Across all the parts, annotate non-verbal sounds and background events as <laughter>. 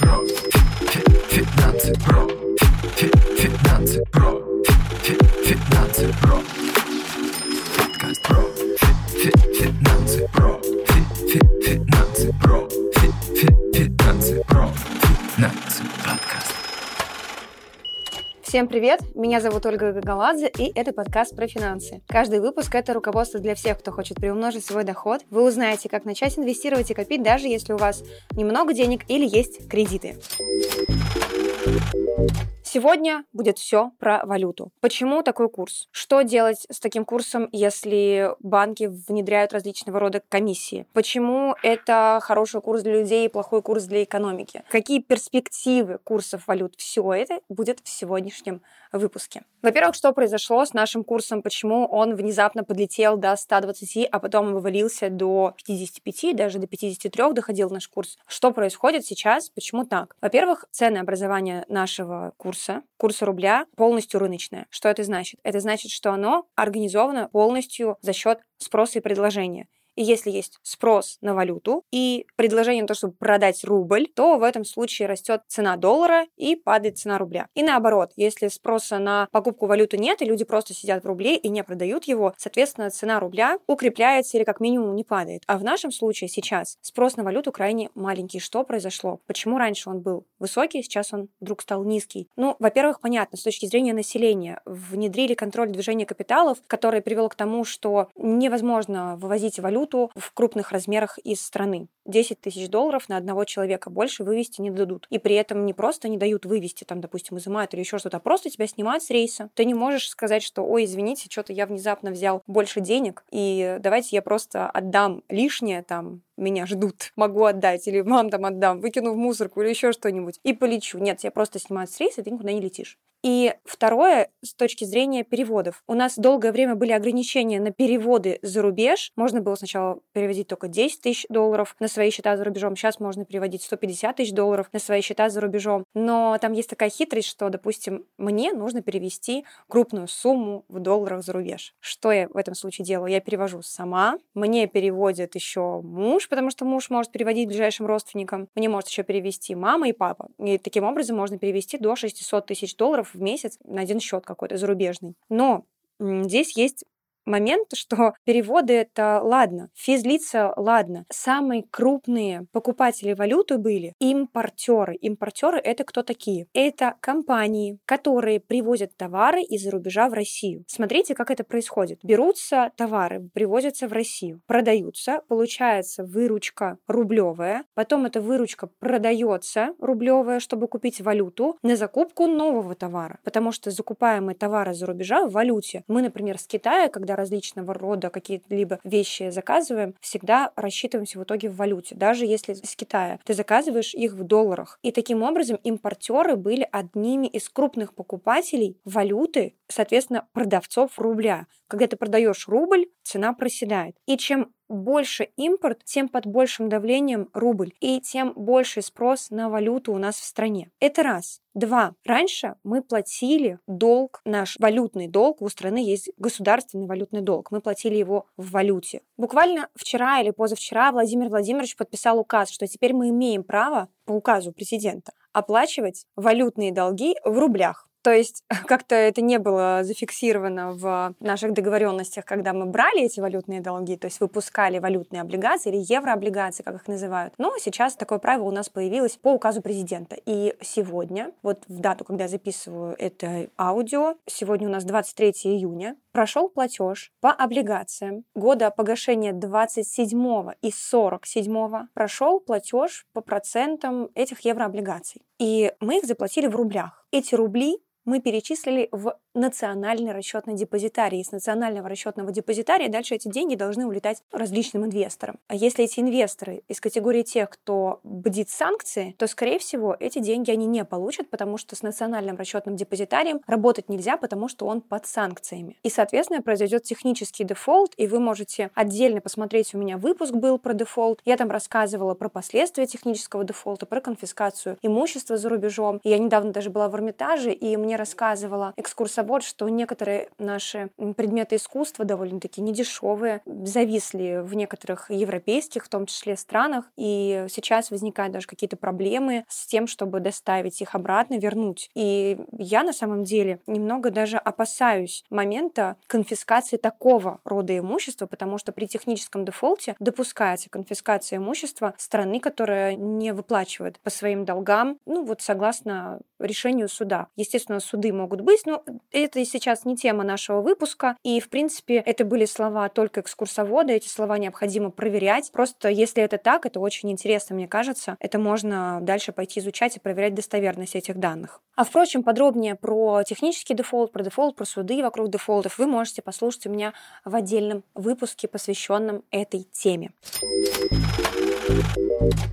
про. Финансы про. Финансы про. Финансы про. Подкаст про. Финансы про. Финансы про. Финансы про. Финансы подкаст. Всем привет! Меня зовут Ольга Гагаладзе, и это подкаст про финансы. Каждый выпуск — это руководство для всех, кто хочет приумножить свой доход. Вы узнаете, как начать инвестировать и копить, даже если у вас немного денег или есть кредиты. Сегодня будет все про валюту. Почему такой курс? Что делать с таким курсом, если банки внедряют различного рода комиссии? Почему это хороший курс для людей и плохой курс для экономики? Какие перспективы курсов валют? Все это будет в сегодняшнем выпуске. Во-первых, что произошло с нашим курсом, почему он внезапно подлетел до 120, а потом вывалился до 55, даже до 53 доходил наш курс. Что происходит сейчас, почему так? Во-первых, цены образования нашего курса, курса рубля, полностью рыночное. Что это значит? Это значит, что оно организовано полностью за счет спроса и предложения. И если есть спрос на валюту и предложение на то, чтобы продать рубль, то в этом случае растет цена доллара и падает цена рубля. И наоборот, если спроса на покупку валюты нет, и люди просто сидят в рубле и не продают его, соответственно, цена рубля укрепляется или как минимум не падает. А в нашем случае сейчас спрос на валюту крайне маленький. Что произошло? Почему раньше он был высокий, сейчас он вдруг стал низкий? Ну, во-первых, понятно, с точки зрения населения внедрили контроль движения капиталов, который привел к тому, что невозможно вывозить валюту валюту в крупных размерах из страны. 10 тысяч долларов на одного человека больше вывести не дадут. И при этом не просто не дают вывести, там, допустим, изымают или еще что-то, а просто тебя снимают с рейса. Ты не можешь сказать, что, ой, извините, что-то я внезапно взял больше денег, и давайте я просто отдам лишнее, там, меня ждут, <laughs> могу отдать, или вам там отдам, выкину в мусорку или еще что-нибудь, и полечу. Нет, я просто снимаю с рейса, и ты никуда не летишь. И второе, с точки зрения переводов. У нас долгое время были ограничения на переводы за рубеж. Можно было сначала переводить только 10 тысяч долларов на свои счета за рубежом. Сейчас можно переводить 150 тысяч долларов на свои счета за рубежом. Но там есть такая хитрость, что, допустим, мне нужно перевести крупную сумму в долларах за рубеж. Что я в этом случае делаю? Я перевожу сама. Мне переводит еще муж, потому что муж может переводить ближайшим родственникам. Мне может еще перевести мама и папа. И таким образом можно перевести до 600 тысяч долларов в месяц на один счет какой-то зарубежный. Но здесь есть момент, что переводы это ладно, физлица ладно. Самые крупные покупатели валюты были импортеры. Импортеры это кто такие? Это компании, которые привозят товары из-за рубежа в Россию. Смотрите, как это происходит. Берутся товары, привозятся в Россию, продаются, получается выручка рублевая, потом эта выручка продается рублевая, чтобы купить валюту на закупку нового товара, потому что закупаемые товары за рубежа в валюте. Мы, например, с Китая, когда когда различного рода какие-либо вещи заказываем, всегда рассчитываемся в итоге в валюте, даже если из Китая. Ты заказываешь их в долларах. И таким образом импортеры были одними из крупных покупателей валюты, соответственно, продавцов рубля. Когда ты продаешь рубль, цена проседает. И чем больше импорт, тем под большим давлением рубль, и тем больше спрос на валюту у нас в стране. Это раз. Два. Раньше мы платили долг, наш валютный долг, у страны есть государственный валютный долг. Мы платили его в валюте. Буквально вчера или позавчера Владимир Владимирович подписал указ, что теперь мы имеем право по указу президента оплачивать валютные долги в рублях. То есть <laughs> как-то это не было зафиксировано в наших договоренностях, когда мы брали эти валютные долги, то есть выпускали валютные облигации или еврооблигации, как их называют. Но сейчас такое правило у нас появилось по указу президента. И сегодня, вот в дату, когда я записываю это аудио, сегодня у нас 23 июня, прошел платеж по облигациям года погашения 27 и 47 прошел платеж по процентам этих еврооблигаций. И мы их заплатили в рублях. Эти рубли мы перечислили в национальный расчетный депозитарий. Из национального расчетного депозитария дальше эти деньги должны улетать различным инвесторам. А если эти инвесторы из категории тех, кто бдит санкции, то, скорее всего, эти деньги они не получат, потому что с национальным расчетным депозитарием работать нельзя, потому что он под санкциями. И, соответственно, произойдет технический дефолт, и вы можете отдельно посмотреть, у меня выпуск был про дефолт, я там рассказывала про последствия технического дефолта, про конфискацию имущества за рубежом. Я недавно даже была в Эрмитаже, и мне мне рассказывала экскурсовод, что некоторые наши предметы искусства довольно-таки недешевые, зависли в некоторых европейских, в том числе странах, и сейчас возникают даже какие-то проблемы с тем, чтобы доставить их обратно, вернуть. И я на самом деле немного даже опасаюсь момента конфискации такого рода имущества, потому что при техническом дефолте допускается конфискация имущества страны, которая не выплачивает по своим долгам, ну вот согласно решению суда. Естественно, суды могут быть, но это сейчас не тема нашего выпуска, и, в принципе, это были слова только экскурсовода, эти слова необходимо проверять. Просто если это так, это очень интересно, мне кажется. Это можно дальше пойти изучать и проверять достоверность этих данных. А, впрочем, подробнее про технический дефолт, про дефолт, про суды вокруг дефолтов вы можете послушать у меня в отдельном выпуске, посвященном этой теме.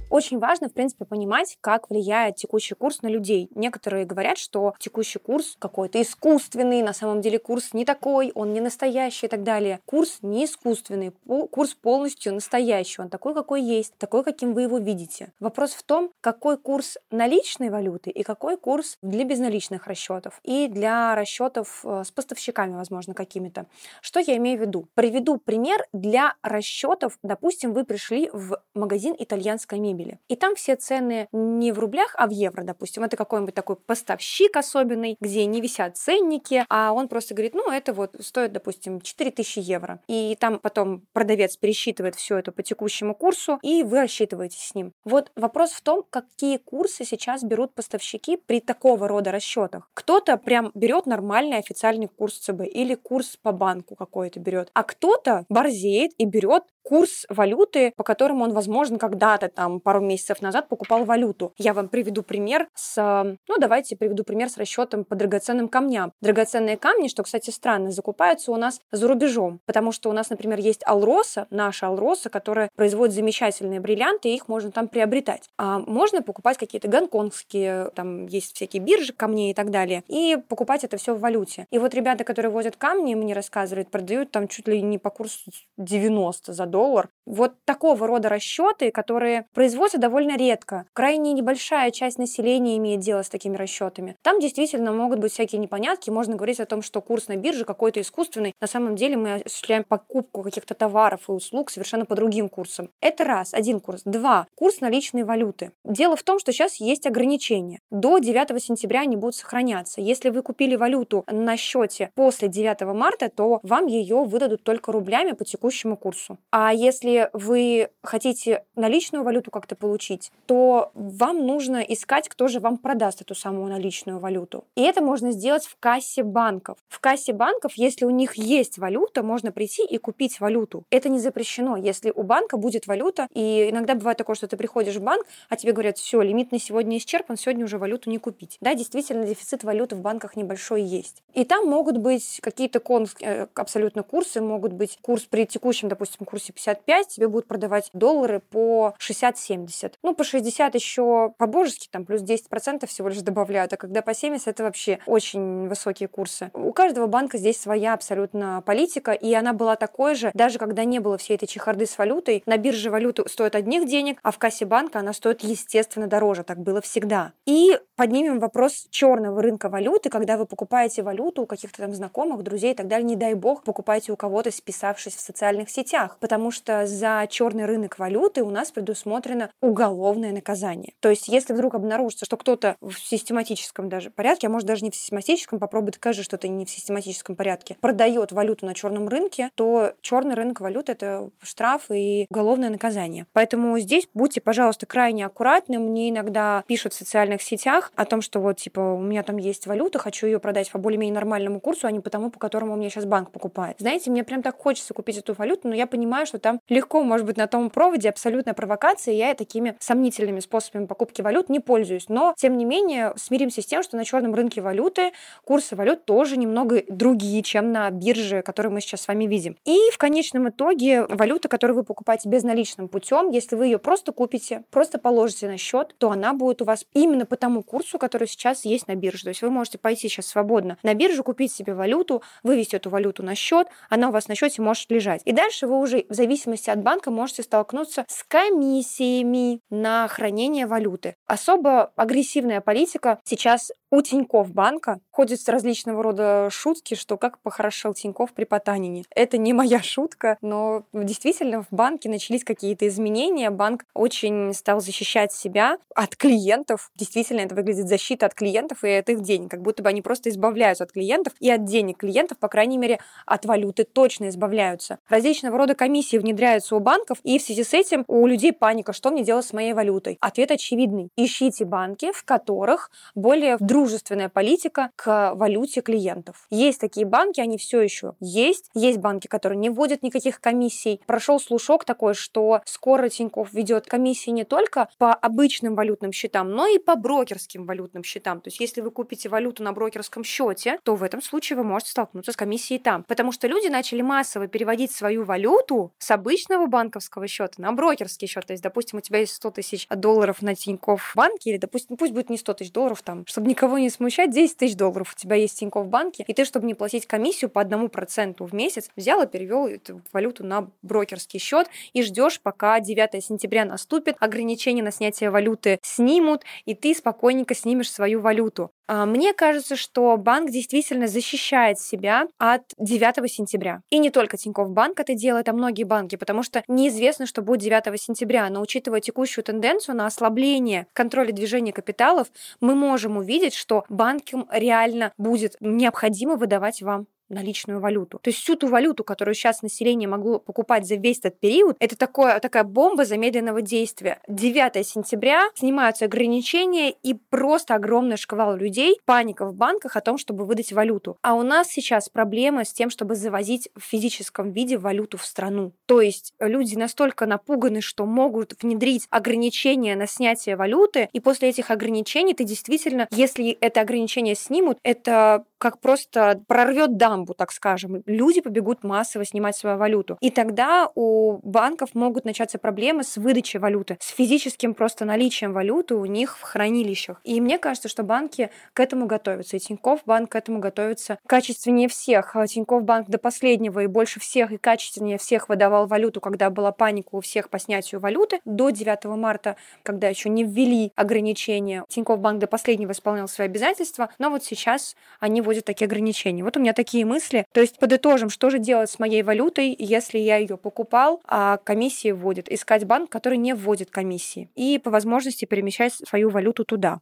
Очень важно, в принципе, понимать, как влияет текущий курс на людей. Некоторые говорят, что текущий курс какой-то искусственный, на самом деле курс не такой, он не настоящий и так далее. Курс не искусственный, курс полностью настоящий, он такой, какой есть, такой, каким вы его видите. Вопрос в том, какой курс наличной валюты и какой курс для безналичных расчетов и для расчетов э, с поставщиками, возможно, какими-то. Что я имею в виду? Приведу пример для расчетов. Допустим, вы пришли в магазин итальянской мебели. И там все цены не в рублях, а в евро, допустим. Это какой-нибудь такой поставщик особенный, где не висят ценники, а он просто говорит, ну, это вот стоит, допустим, 4000 евро. И там потом продавец пересчитывает все это по текущему курсу, и вы рассчитываете с ним. Вот вопрос в том, какие курсы сейчас берут поставщики при такого рода расчетах. Кто-то прям берет нормальный официальный курс ЦБ или курс по банку какой-то берет, а кто-то борзеет и берет курс валюты, по которому он, возможно, когда-то там пару месяцев назад покупал валюту. Я вам приведу пример с, ну давайте приведу пример с расчетом по драгоценным камням. Драгоценные камни, что, кстати, странно, закупаются у нас за рубежом, потому что у нас, например, есть Алроса, наша Алроса, которая производит замечательные бриллианты, и их можно там приобретать. А можно покупать какие-то гонконгские, там есть всякие биржи камней и так далее, и покупать это все в валюте. И вот ребята, которые возят камни, мне рассказывают, продают там чуть ли не по курсу 90 за доллар, доллар. Вот такого рода расчеты, которые производятся довольно редко. Крайне небольшая часть населения имеет дело с такими расчетами. Там действительно могут быть всякие непонятки. Можно говорить о том, что курс на бирже какой-то искусственный. На самом деле мы осуществляем покупку каких-то товаров и услуг совершенно по другим курсам. Это раз, один курс. Два, курс наличной валюты. Дело в том, что сейчас есть ограничения. До 9 сентября они будут сохраняться. Если вы купили валюту на счете после 9 марта, то вам ее выдадут только рублями по текущему курсу. А а если вы хотите наличную валюту как-то получить, то вам нужно искать, кто же вам продаст эту самую наличную валюту. И это можно сделать в кассе банков. В кассе банков, если у них есть валюта, можно прийти и купить валюту. Это не запрещено. Если у банка будет валюта, и иногда бывает такое, что ты приходишь в банк, а тебе говорят, все, лимит на сегодня исчерпан, сегодня уже валюту не купить. Да, действительно, дефицит валюты в банках небольшой есть. И там могут быть какие-то кон... Э, абсолютно курсы, могут быть курс при текущем, допустим, курсе 55, тебе будут продавать доллары по 60-70. Ну, по 60 еще по-божески, там плюс 10% всего лишь добавляют, а когда по 70 это вообще очень высокие курсы. У каждого банка здесь своя абсолютно политика, и она была такой же, даже когда не было всей этой чехарды с валютой, на бирже валюта стоит одних денег, а в кассе банка она стоит, естественно, дороже. Так было всегда. И поднимем вопрос черного рынка валюты, когда вы покупаете валюту у каких-то там знакомых, друзей и так далее, не дай бог, покупаете у кого-то, списавшись в социальных сетях, потому потому что за черный рынок валюты у нас предусмотрено уголовное наказание. То есть, если вдруг обнаружится, что кто-то в систематическом даже порядке, а может даже не в систематическом, попробуй докажи, что это не в систематическом порядке, продает валюту на черном рынке, то черный рынок валюты это штраф и уголовное наказание. Поэтому здесь будьте, пожалуйста, крайне аккуратны. Мне иногда пишут в социальных сетях о том, что вот типа у меня там есть валюта, хочу ее продать по более-менее нормальному курсу, а не по тому, по которому у меня сейчас банк покупает. Знаете, мне прям так хочется купить эту валюту, но я понимаю, что там легко, может быть, на том проводе абсолютная провокация, и я такими сомнительными способами покупки валют не пользуюсь. Но, тем не менее, смиримся с тем, что на черном рынке валюты курсы валют тоже немного другие, чем на бирже, которые мы сейчас с вами видим. И в конечном итоге валюта, которую вы покупаете безналичным путем, если вы ее просто купите, просто положите на счет, то она будет у вас именно по тому курсу, который сейчас есть на бирже. То есть вы можете пойти сейчас свободно на биржу, купить себе валюту, вывести эту валюту на счет, она у вас на счете может лежать. И дальше вы уже в зависимости от банка можете столкнуться с комиссиями на хранение валюты. Особо агрессивная политика сейчас у Тинькофф банка ходят различного рода шутки, что как похорошел Тинькофф при Потанине. Это не моя шутка, но действительно в банке начались какие-то изменения. Банк очень стал защищать себя от клиентов. Действительно, это выглядит защита от клиентов и от их денег, как будто бы они просто избавляются от клиентов и от денег клиентов, по крайней мере, от валюты точно избавляются. Различного рода комиссии внедряются у банков, и в связи с этим у людей паника, что мне делать с моей валютой. Ответ очевидный. Ищите банки, в которых более дружественная политика к валюте клиентов. Есть такие банки, они все еще есть. Есть банки, которые не вводят никаких комиссий. Прошел слушок такой, что скоро Тинькофф ведет комиссии не только по обычным валютным счетам, но и по брокерским валютным счетам. То есть если вы купите валюту на брокерском счете, то в этом случае вы можете столкнуться с комиссией там. Потому что люди начали массово переводить свою валюту с обычного банковского счета на брокерский счет. То есть, допустим, у тебя есть 100 тысяч долларов на Тинькофф банке, или, допустим, пусть будет не 100 тысяч долларов, там, чтобы никого не смущать, 10 тысяч долларов у тебя есть в Тинькофф банке, и ты, чтобы не платить комиссию по одному проценту в месяц, взял и перевел эту валюту на брокерский счет и ждешь, пока 9 сентября наступит, ограничения на снятие валюты снимут, и ты спокойненько снимешь свою валюту. А, мне кажется, что банк действительно защищает себя от 9 сентября. И не только Тинькофф банк это делает, а многие банки, потому что неизвестно, что будет 9 сентября. Но учитывая текущую тенденцию на ослабление контроля движения капиталов, мы можем увидеть, что банкам реально будет необходимо выдавать вам наличную валюту. То есть всю ту валюту, которую сейчас население могло покупать за весь этот период, это такое, такая бомба замедленного действия. 9 сентября снимаются ограничения и просто огромный шквал людей, паника в банках о том, чтобы выдать валюту. А у нас сейчас проблема с тем, чтобы завозить в физическом виде валюту в страну. То есть люди настолько напуганы, что могут внедрить ограничения на снятие валюты, и после этих ограничений ты действительно, если это ограничение снимут, это как просто прорвет дамбу, так скажем. Люди побегут массово снимать свою валюту. И тогда у банков могут начаться проблемы с выдачей валюты, с физическим просто наличием валюты у них в хранилищах. И мне кажется, что банки к этому готовятся. И Тинькофф банк к этому готовится качественнее всех. А Тинькофф банк до последнего и больше всех и качественнее всех выдавал валюту, когда была паника у всех по снятию валюты. До 9 марта, когда еще не ввели ограничения, Тинькофф банк до последнего исполнял свои обязательства, но вот сейчас они вводят такие ограничения. Вот у меня такие мысли. То есть подытожим, что же делать с моей валютой, если я ее покупал, а комиссии вводит. Искать банк, который не вводит комиссии. И по возможности перемещать свою валюту туда.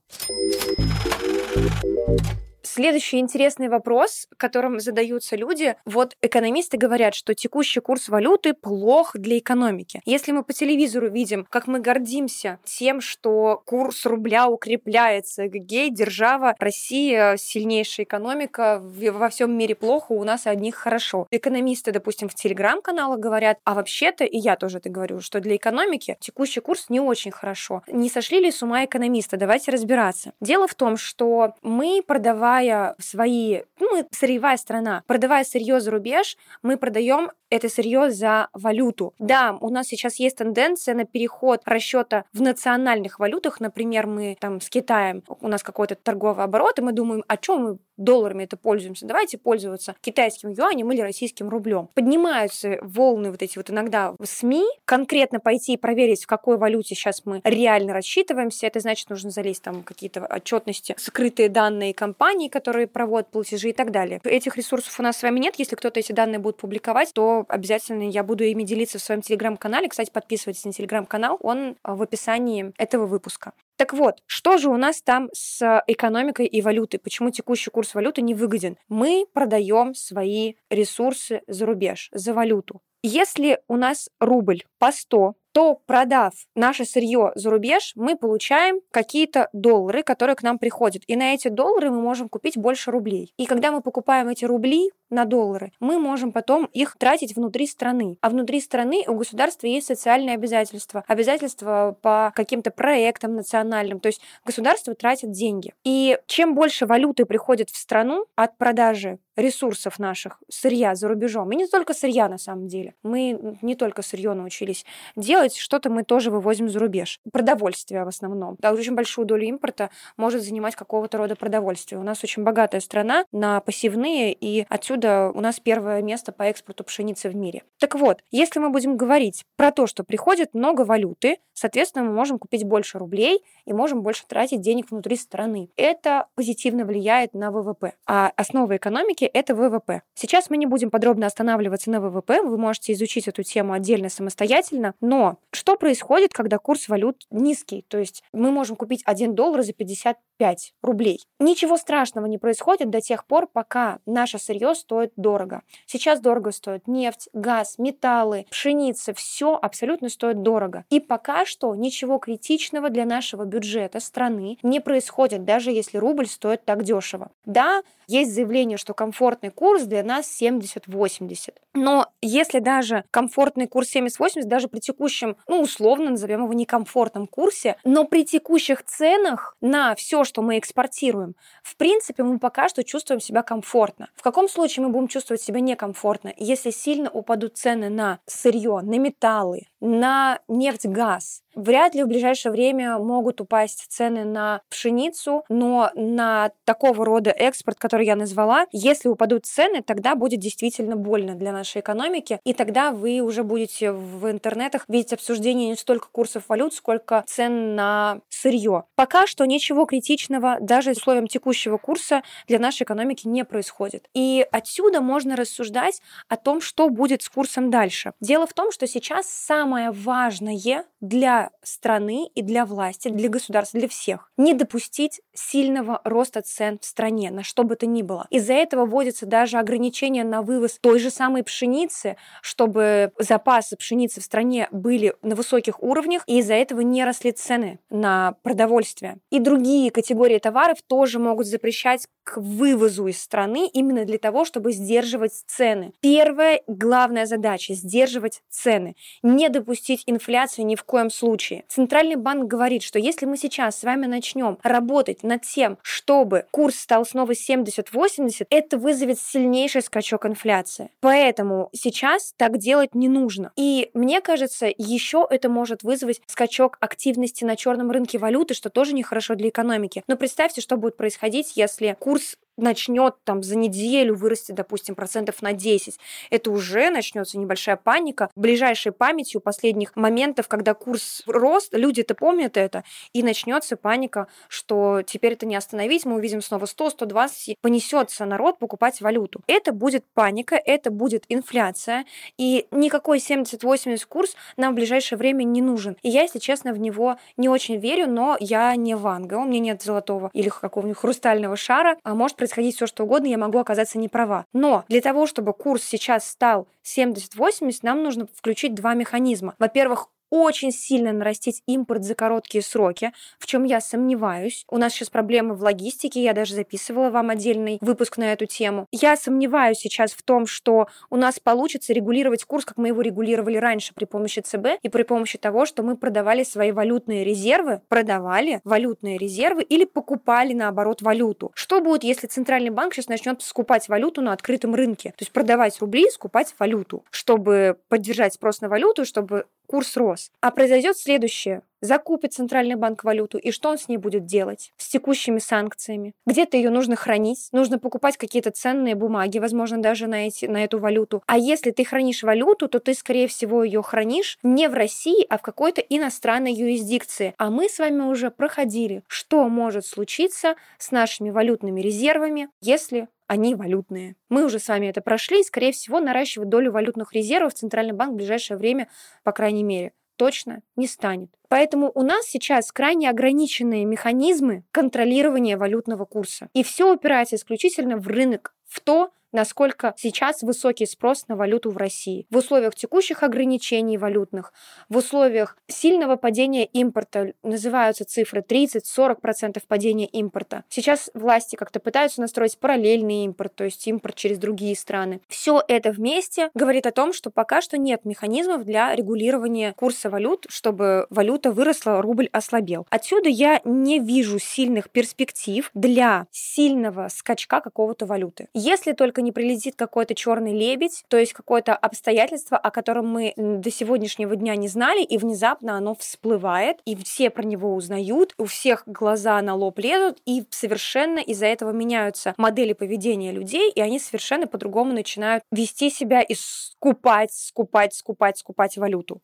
Следующий интересный вопрос, которым задаются люди. Вот экономисты говорят, что текущий курс валюты плох для экономики. Если мы по телевизору видим, как мы гордимся тем, что курс рубля укрепляется, гей, держава, Россия сильнейшая экономика, во всем мире плохо, у нас одних хорошо. Экономисты, допустим, в телеграм-каналах говорят, а вообще-то, и я тоже это говорю, что для экономики текущий курс не очень хорошо. Не сошли ли с ума экономисты? Давайте разбираться. Дело в том, что мы, продавая продавая свои, ну, мы сырьевая страна, продавая сырье за рубеж, мы продаем это сырье за валюту. Да, у нас сейчас есть тенденция на переход расчета в национальных валютах. Например, мы там с Китаем, у нас какой-то торговый оборот, и мы думаем, о чем мы долларами это пользуемся, давайте пользоваться китайским юанем или российским рублем. Поднимаются волны вот эти вот иногда в СМИ, конкретно пойти и проверить, в какой валюте сейчас мы реально рассчитываемся, это значит, нужно залезть там какие-то отчетности, скрытые данные компаний, которые проводят платежи и так далее. Этих ресурсов у нас с вами нет, если кто-то эти данные будет публиковать, то обязательно я буду ими делиться в своем телеграм-канале. Кстати, подписывайтесь на телеграм-канал, он а, в описании этого выпуска. Так вот, что же у нас там с экономикой и валютой? Почему текущий курс валюты не выгоден? Мы продаем свои ресурсы за рубеж, за валюту. Если у нас рубль по 100, то продав наше сырье за рубеж, мы получаем какие-то доллары, которые к нам приходят. И на эти доллары мы можем купить больше рублей. И когда мы покупаем эти рубли на доллары, мы можем потом их тратить внутри страны. А внутри страны у государства есть социальные обязательства, обязательства по каким-то проектам национальным. То есть государство тратит деньги. И чем больше валюты приходит в страну от продажи ресурсов наших, сырья за рубежом. И не только сырья на самом деле. Мы не только сырье научились делать, что-то мы тоже вывозим за рубеж. Продовольствие в основном. Да, очень большую долю импорта может занимать какого-то рода продовольствие. У нас очень богатая страна на посевные, и отсюда у нас первое место по экспорту пшеницы в мире. Так вот, если мы будем говорить про то, что приходит много валюты, соответственно, мы можем купить больше рублей и можем больше тратить денег внутри страны. Это позитивно влияет на ВВП. А основа экономики – это ВВП. Сейчас мы не будем подробно останавливаться на ВВП, вы можете изучить эту тему отдельно самостоятельно, но что происходит, когда курс валют низкий? То есть мы можем купить 1 доллар за 55 рублей. Ничего страшного не происходит до тех пор, пока наше сырье стоит дорого. Сейчас дорого стоит нефть, газ, металлы, пшеница, все абсолютно стоит дорого. И пока что ничего критичного для нашего бюджета страны не происходит, даже если рубль стоит так дешево. Да, есть заявление, что комфортный курс для нас 70-80. Но если даже комфортный курс 70-80, даже при текущем, ну, условно назовем его некомфортном курсе, но при текущих ценах на все, что мы экспортируем, в принципе, мы пока что чувствуем себя комфортно. В каком случае мы будем чувствовать себя некомфортно? Если сильно упадут цены на сырье, на металлы, на нефть, газ, Вряд ли в ближайшее время могут упасть цены на пшеницу, но на такого рода экспорт, который я назвала, если упадут цены, тогда будет действительно больно для нашей экономики, и тогда вы уже будете в интернетах видеть обсуждение не столько курсов валют, сколько цен на сырье. Пока что ничего критичного даже с условием текущего курса для нашей экономики не происходит. И отсюда можно рассуждать о том, что будет с курсом дальше. Дело в том, что сейчас самое важное для страны и для власти, для государства, для всех. Не допустить сильного роста цен в стране, на что бы то ни было. Из-за этого вводятся даже ограничения на вывоз той же самой пшеницы, чтобы запасы пшеницы в стране были на высоких уровнях, и из-за этого не росли цены на продовольствие. И другие категории товаров тоже могут запрещать к вывозу из страны именно для того, чтобы сдерживать цены. Первая главная задача – сдерживать цены. Не допустить инфляцию ни в коем случае. Центральный банк говорит, что если мы сейчас с вами начнем работать над тем, чтобы курс стал снова 70-80, это вызовет сильнейший скачок инфляции. Поэтому сейчас так делать не нужно. И мне кажется, еще это может вызвать скачок активности на черном рынке валюты, что тоже нехорошо для экономики. Но представьте, что будет происходить, если курс начнет там за неделю вырасти, допустим, процентов на 10, это уже начнется небольшая паника. Ближайшей памятью последних моментов, когда курс рост, люди это помнят это, и начнется паника, что теперь это не остановить, мы увидим снова 100, 120, понесется народ покупать валюту. Это будет паника, это будет инфляция, и никакой 70-80 курс нам в ближайшее время не нужен. И я, если честно, в него не очень верю, но я не Ванга, у меня нет золотого или какого-нибудь хрустального шара, а может происходить все, что угодно, я могу оказаться не права. Но для того, чтобы курс сейчас стал 70-80, нам нужно включить два механизма. Во-первых, очень сильно нарастить импорт за короткие сроки, в чем я сомневаюсь. У нас сейчас проблемы в логистике, я даже записывала вам отдельный выпуск на эту тему. Я сомневаюсь сейчас в том, что у нас получится регулировать курс, как мы его регулировали раньше при помощи ЦБ и при помощи того, что мы продавали свои валютные резервы, продавали валютные резервы или покупали, наоборот, валюту. Что будет, если Центральный банк сейчас начнет скупать валюту на открытом рынке? То есть продавать рубли, скупать валюту, чтобы поддержать спрос на валюту, чтобы курс рос. А произойдет следующее. Закупит Центральный банк валюту, и что он с ней будет делать? С текущими санкциями. Где-то ее нужно хранить, нужно покупать какие-то ценные бумаги, возможно, даже на, эти, на эту валюту. А если ты хранишь валюту, то ты, скорее всего, ее хранишь не в России, а в какой-то иностранной юрисдикции. А мы с вами уже проходили, что может случиться с нашими валютными резервами, если они валютные. Мы уже с вами это прошли, и, скорее всего, наращивать долю валютных резервов Центральный банк в ближайшее время, по крайней мере, точно не станет. Поэтому у нас сейчас крайне ограниченные механизмы контролирования валютного курса. И все упирается исключительно в рынок, в то, насколько сейчас высокий спрос на валюту в России. В условиях текущих ограничений валютных, в условиях сильного падения импорта, называются цифры 30-40% падения импорта. Сейчас власти как-то пытаются настроить параллельный импорт, то есть импорт через другие страны. Все это вместе говорит о том, что пока что нет механизмов для регулирования курса валют, чтобы валюта выросла, рубль ослабел. Отсюда я не вижу сильных перспектив для сильного скачка какого-то валюты. Если только не прилетит какой-то черный лебедь, то есть какое-то обстоятельство, о котором мы до сегодняшнего дня не знали, и внезапно оно всплывает, и все про него узнают, у всех глаза на лоб лезут, и совершенно из-за этого меняются модели поведения людей, и они совершенно по-другому начинают вести себя и скупать, скупать, скупать, скупать валюту.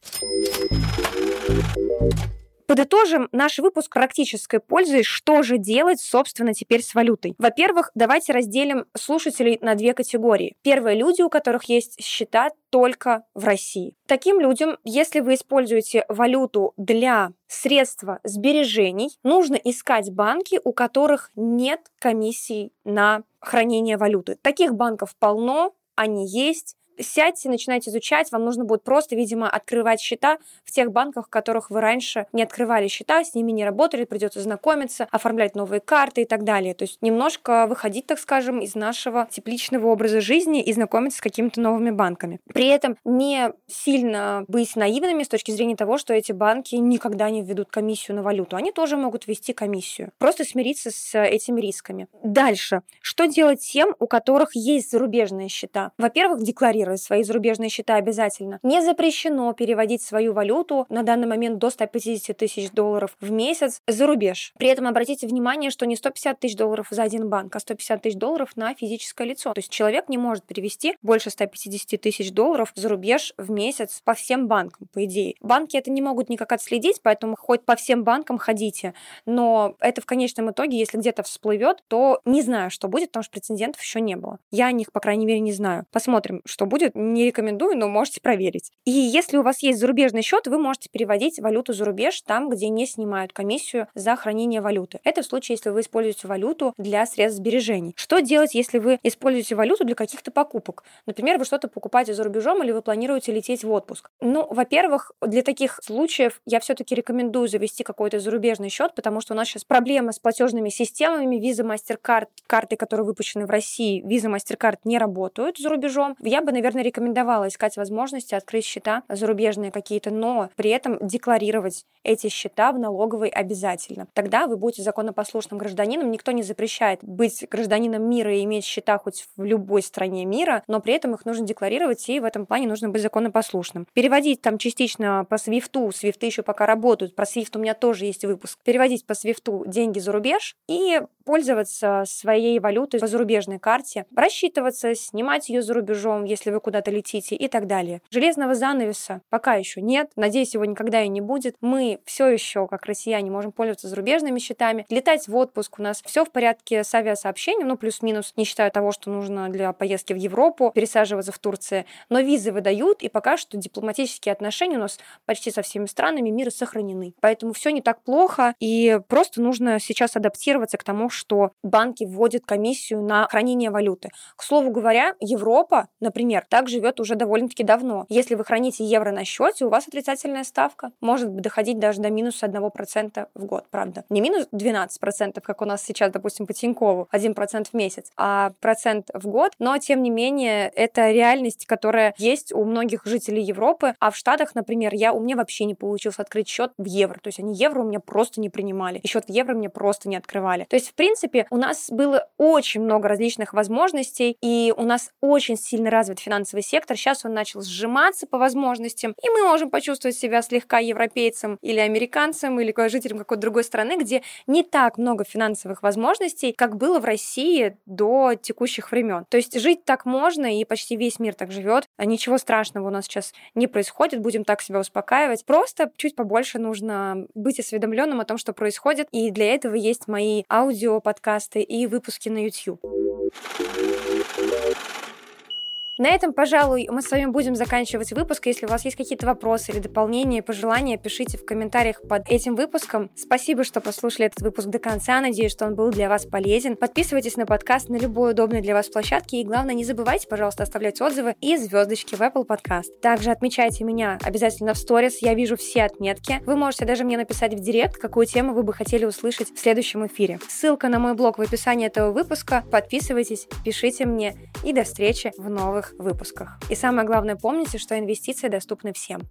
Подытожим наш выпуск практической пользы. Что же делать, собственно, теперь с валютой? Во-первых, давайте разделим слушателей на две категории. Первые люди, у которых есть счета только в России. Таким людям, если вы используете валюту для средства сбережений, нужно искать банки, у которых нет комиссий на хранение валюты. Таких банков полно, они есть, сядьте, начинайте изучать, вам нужно будет просто, видимо, открывать счета в тех банках, в которых вы раньше не открывали счета, с ними не работали, придется знакомиться, оформлять новые карты и так далее. То есть немножко выходить, так скажем, из нашего тепличного образа жизни и знакомиться с какими-то новыми банками. При этом не сильно быть наивными с точки зрения того, что эти банки никогда не введут комиссию на валюту. Они тоже могут ввести комиссию. Просто смириться с этими рисками. Дальше. Что делать тем, у которых есть зарубежные счета? Во-первых, декларировать декларировать свои зарубежные счета обязательно. Не запрещено переводить свою валюту на данный момент до 150 тысяч долларов в месяц за рубеж. При этом обратите внимание, что не 150 тысяч долларов за один банк, а 150 тысяч долларов на физическое лицо. То есть человек не может перевести больше 150 тысяч долларов за рубеж в месяц по всем банкам, по идее. Банки это не могут никак отследить, поэтому хоть по всем банкам ходите. Но это в конечном итоге, если где-то всплывет, то не знаю, что будет, потому что прецедентов еще не было. Я о них, по крайней мере, не знаю. Посмотрим, что будет не рекомендую, но можете проверить. И если у вас есть зарубежный счет, вы можете переводить валюту за рубеж там, где не снимают комиссию за хранение валюты. Это в случае, если вы используете валюту для средств сбережений. Что делать, если вы используете валюту для каких-то покупок? Например, вы что-то покупаете за рубежом или вы планируете лететь в отпуск. Ну, во-первых, для таких случаев я все-таки рекомендую завести какой-то зарубежный счет, потому что у нас сейчас проблема с платежными системами. Visa, MasterCard, карты, которые выпущены в России, Visa, MasterCard не работают за рубежом. Я бы, наверное, рекомендовала искать возможности открыть счета зарубежные какие-то, но при этом декларировать эти счета в налоговой обязательно. Тогда вы будете законопослушным гражданином. Никто не запрещает быть гражданином мира и иметь счета хоть в любой стране мира, но при этом их нужно декларировать, и в этом плане нужно быть законопослушным. Переводить там частично по свифту, свифты еще пока работают, про свифт у меня тоже есть выпуск, переводить по свифту деньги за рубеж и пользоваться своей валютой по зарубежной карте, рассчитываться, снимать ее за рубежом, если вы куда-то летите и так далее. Железного занавеса пока еще нет, надеюсь, его никогда и не будет. Мы все еще, как россияне, можем пользоваться зарубежными счетами, летать в отпуск у нас все в порядке с авиасообщением, ну плюс-минус, не считая того, что нужно для поездки в Европу, пересаживаться в Турции, но визы выдают, и пока что дипломатические отношения у нас почти со всеми странами мира сохранены. Поэтому все не так плохо, и просто нужно сейчас адаптироваться к тому, что банки вводят комиссию на хранение валюты. К слову говоря, Европа, например, так живет уже довольно-таки давно. Если вы храните евро на счете, у вас отрицательная ставка может доходить даже до минуса 1% в год, правда. Не минус 12%, как у нас сейчас, допустим, по Тинькову, 1% в месяц, а процент в год. Но, тем не менее, это реальность, которая есть у многих жителей Европы. А в Штатах, например, я, у меня вообще не получилось открыть счет в евро. То есть они евро у меня просто не принимали. И счет в евро мне просто не открывали. То есть, в принципе, у нас было очень много различных возможностей, и у нас очень сильно развит финансовый сектор. Сейчас он начал сжиматься по возможностям, и мы можем почувствовать себя слегка европейцем или американцем, или жителем какой-то другой страны, где не так много финансовых возможностей, как было в России до текущих времен. То есть жить так можно, и почти весь мир так живет. А ничего страшного у нас сейчас не происходит, будем так себя успокаивать. Просто чуть побольше нужно быть осведомленным о том, что происходит, и для этого есть мои аудио, подкасты и выпуски на YouTube. На этом, пожалуй, мы с вами будем заканчивать выпуск. Если у вас есть какие-то вопросы или дополнения, пожелания, пишите в комментариях под этим выпуском. Спасибо, что послушали этот выпуск до конца. Надеюсь, что он был для вас полезен. Подписывайтесь на подкаст на любой удобной для вас площадке. И главное, не забывайте, пожалуйста, оставлять отзывы и звездочки в Apple Podcast. Также отмечайте меня обязательно в сторис. Я вижу все отметки. Вы можете даже мне написать в директ, какую тему вы бы хотели услышать в следующем эфире. Ссылка на мой блог в описании этого выпуска. Подписывайтесь, пишите мне и до встречи в новых выпусках. И самое главное, помните, что инвестиции доступны всем.